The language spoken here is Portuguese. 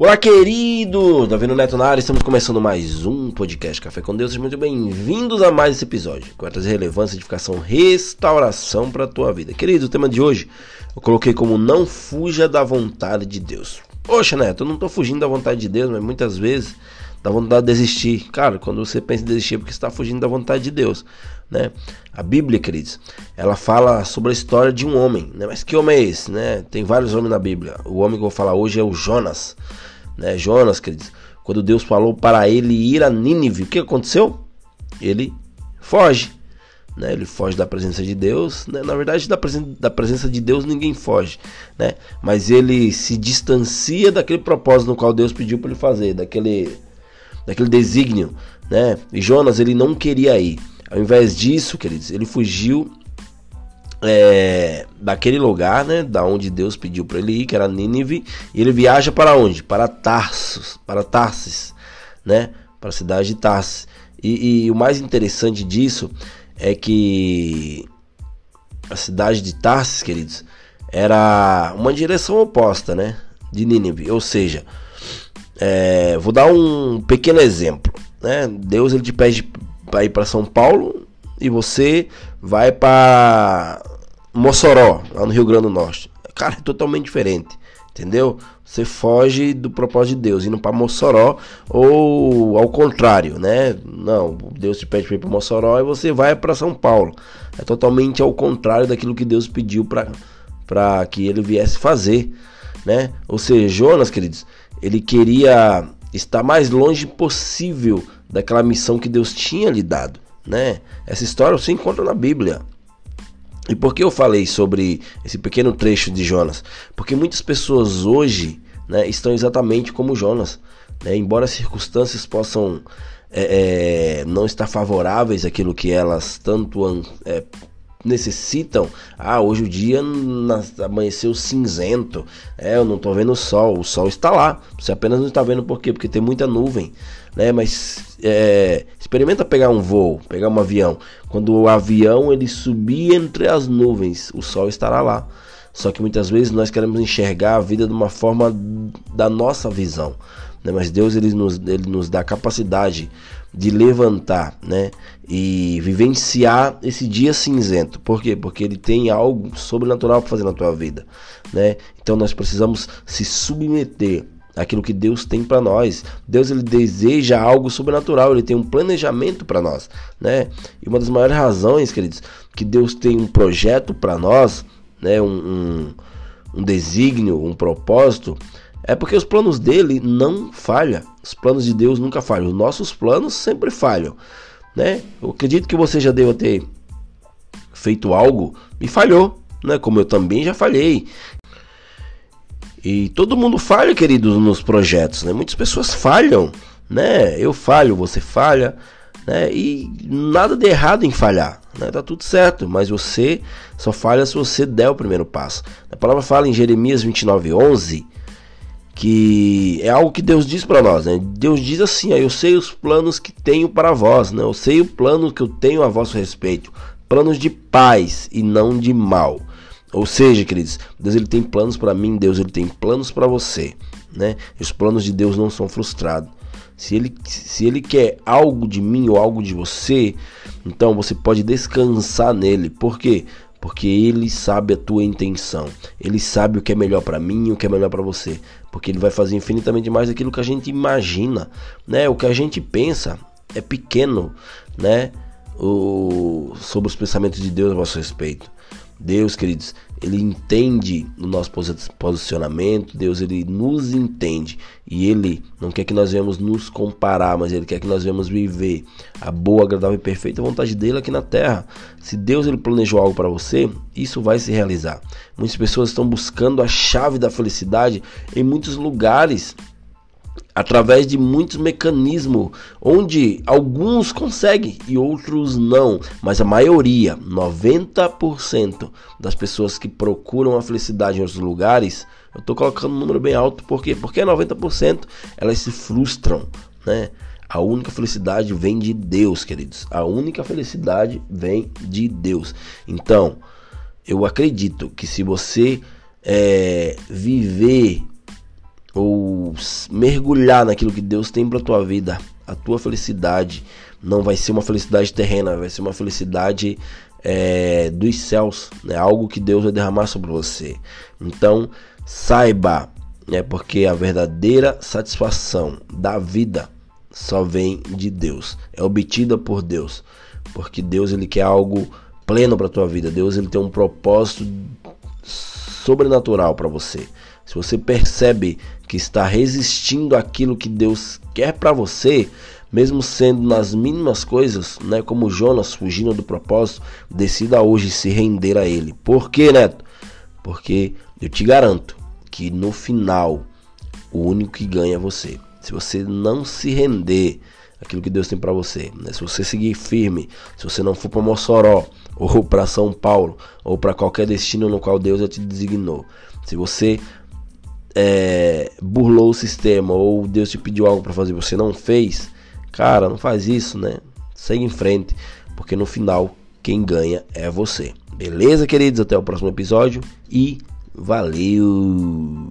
Olá, querido! Davi Neto na área, estamos começando mais um podcast Café com Deus. Sejam muito bem-vindos a mais esse episódio, com trazer relevância, edificação, restauração para a tua vida. Querido, o tema de hoje eu coloquei como não fuja da vontade de Deus. Poxa, Neto, eu não estou fugindo da vontade de Deus, mas muitas vezes dá vontade de desistir. Cara, quando você pensa em desistir é porque está fugindo da vontade de Deus. Né? A Bíblia, queridos, ela fala sobre a história de um homem, né? Mas que homem é esse, né? Tem vários homens na Bíblia. O homem que eu vou falar hoje é o Jonas né? Jonas, queridos, quando Deus falou para ele ir a Nínive, o que aconteceu? Ele foge, né? Ele foge da presença de Deus, né? Na verdade, da, presen da presença de Deus ninguém foge, né? Mas ele se distancia daquele propósito no qual Deus pediu para ele fazer, daquele, daquele desígnio, né? E Jonas, ele não queria ir. Ao invés disso, queridos, ele fugiu é, daquele lugar, né, da onde Deus pediu para ele ir, que era Nínive, e ele viaja para onde? Para Tarsus, para Tarsis, né, para a cidade de Tarsis. E, e, o mais interessante disso é que a cidade de Tarsis, queridos, era uma direção oposta, né, de Nínive, ou seja, é, vou dar um pequeno exemplo, né, Deus ele te pede para ir para São Paulo e você vai para Mossoró, lá no Rio Grande do Norte. Cara, é totalmente diferente. Entendeu? Você foge do propósito de Deus, indo para Mossoró, ou ao contrário, né? Não, Deus te pede para ir para Mossoró e você vai para São Paulo. É totalmente ao contrário daquilo que Deus pediu para que ele viesse fazer, né? Ou seja, Jonas, queridos, ele queria estar mais longe possível daquela missão que Deus tinha lhe dado, né? Essa história você encontra na Bíblia. E por que eu falei sobre esse pequeno trecho de Jonas? Porque muitas pessoas hoje né, estão exatamente como Jonas. Né? Embora as circunstâncias possam é, é, não estar favoráveis àquilo que elas tanto é, necessitam. Ah, hoje o dia amanheceu cinzento. É, eu não estou vendo o sol. O sol está lá. Você apenas não está vendo por quê? Porque tem muita nuvem. Né? Mas é, experimenta pegar um voo, pegar um avião. Quando o avião ele subir entre as nuvens, o sol estará lá. Só que muitas vezes nós queremos enxergar a vida de uma forma da nossa visão. Né? Mas Deus ele nos, ele nos dá a capacidade de levantar né? e vivenciar esse dia cinzento. Por quê? Porque ele tem algo sobrenatural para fazer na tua vida. Né? Então nós precisamos se submeter aquilo que Deus tem para nós. Deus ele deseja algo sobrenatural, ele tem um planejamento para nós, né? E uma das maiores razões, queridos, que Deus tem um projeto para nós, né? Um, um, um desígnio, um propósito, é porque os planos dele não falham. Os planos de Deus nunca falham. Os nossos planos sempre falham, né? Eu acredito que você já deva ter feito algo e falhou, né? Como eu também já falhei. E todo mundo falha, queridos, nos projetos, né? Muitas pessoas falham, né? Eu falho, você falha, né? E nada de errado em falhar, né? Tá tudo certo, mas você só falha se você der o primeiro passo. A palavra fala em Jeremias 29:11 que é algo que Deus diz para nós, né? Deus diz assim: Eu sei os planos que tenho para vós, né? Eu sei o plano que eu tenho a vosso respeito, planos de paz e não de mal ou seja, queridos, Deus ele tem planos para mim, Deus ele tem planos para você, né? Os planos de Deus não são frustrados. Se ele, se ele quer algo de mim ou algo de você, então você pode descansar nele. Por quê? Porque ele sabe a tua intenção. Ele sabe o que é melhor para mim e o que é melhor para você. Porque ele vai fazer infinitamente mais daquilo que a gente imagina, né? O que a gente pensa é pequeno, né? O, sobre os pensamentos de Deus a nosso respeito. Deus, queridos, ele entende o nosso posicionamento, Deus ele nos entende e ele não quer que nós venhamos nos comparar, mas ele quer que nós venhamos viver a boa, agradável e perfeita vontade dele aqui na terra. Se Deus ele planejou algo para você, isso vai se realizar. Muitas pessoas estão buscando a chave da felicidade em muitos lugares através de muitos mecanismos, onde alguns conseguem e outros não, mas a maioria, 90% das pessoas que procuram a felicidade em outros lugares, eu estou colocando um número bem alto, por quê? Porque 90% elas se frustram, né? A única felicidade vem de Deus, queridos. A única felicidade vem de Deus. Então, eu acredito que se você é, viver ou mergulhar naquilo que Deus tem para tua vida, a tua felicidade não vai ser uma felicidade terrena, vai ser uma felicidade é, dos céus, né? algo que Deus vai derramar sobre você. Então, saiba, é porque a verdadeira satisfação da vida só vem de Deus, é obtida por Deus, porque Deus ele quer algo pleno para tua vida. Deus ele tem um propósito sobrenatural para você. Se você percebe que está resistindo àquilo que Deus quer para você, mesmo sendo nas mínimas coisas, né, como Jonas fugindo do propósito, decida hoje se render a ele. Por quê, Neto? Porque eu te garanto que no final o único que ganha é você. Se você não se render aquilo que Deus tem para você, né? se você seguir firme, se você não for para Mossoró ou para São Paulo ou para qualquer destino no qual Deus já te designou, se você é, burlou o sistema ou Deus te pediu algo para fazer e você não fez, cara, não faz isso, né? Segue em frente, porque no final quem ganha é você. Beleza, queridos? Até o próximo episódio e valeu!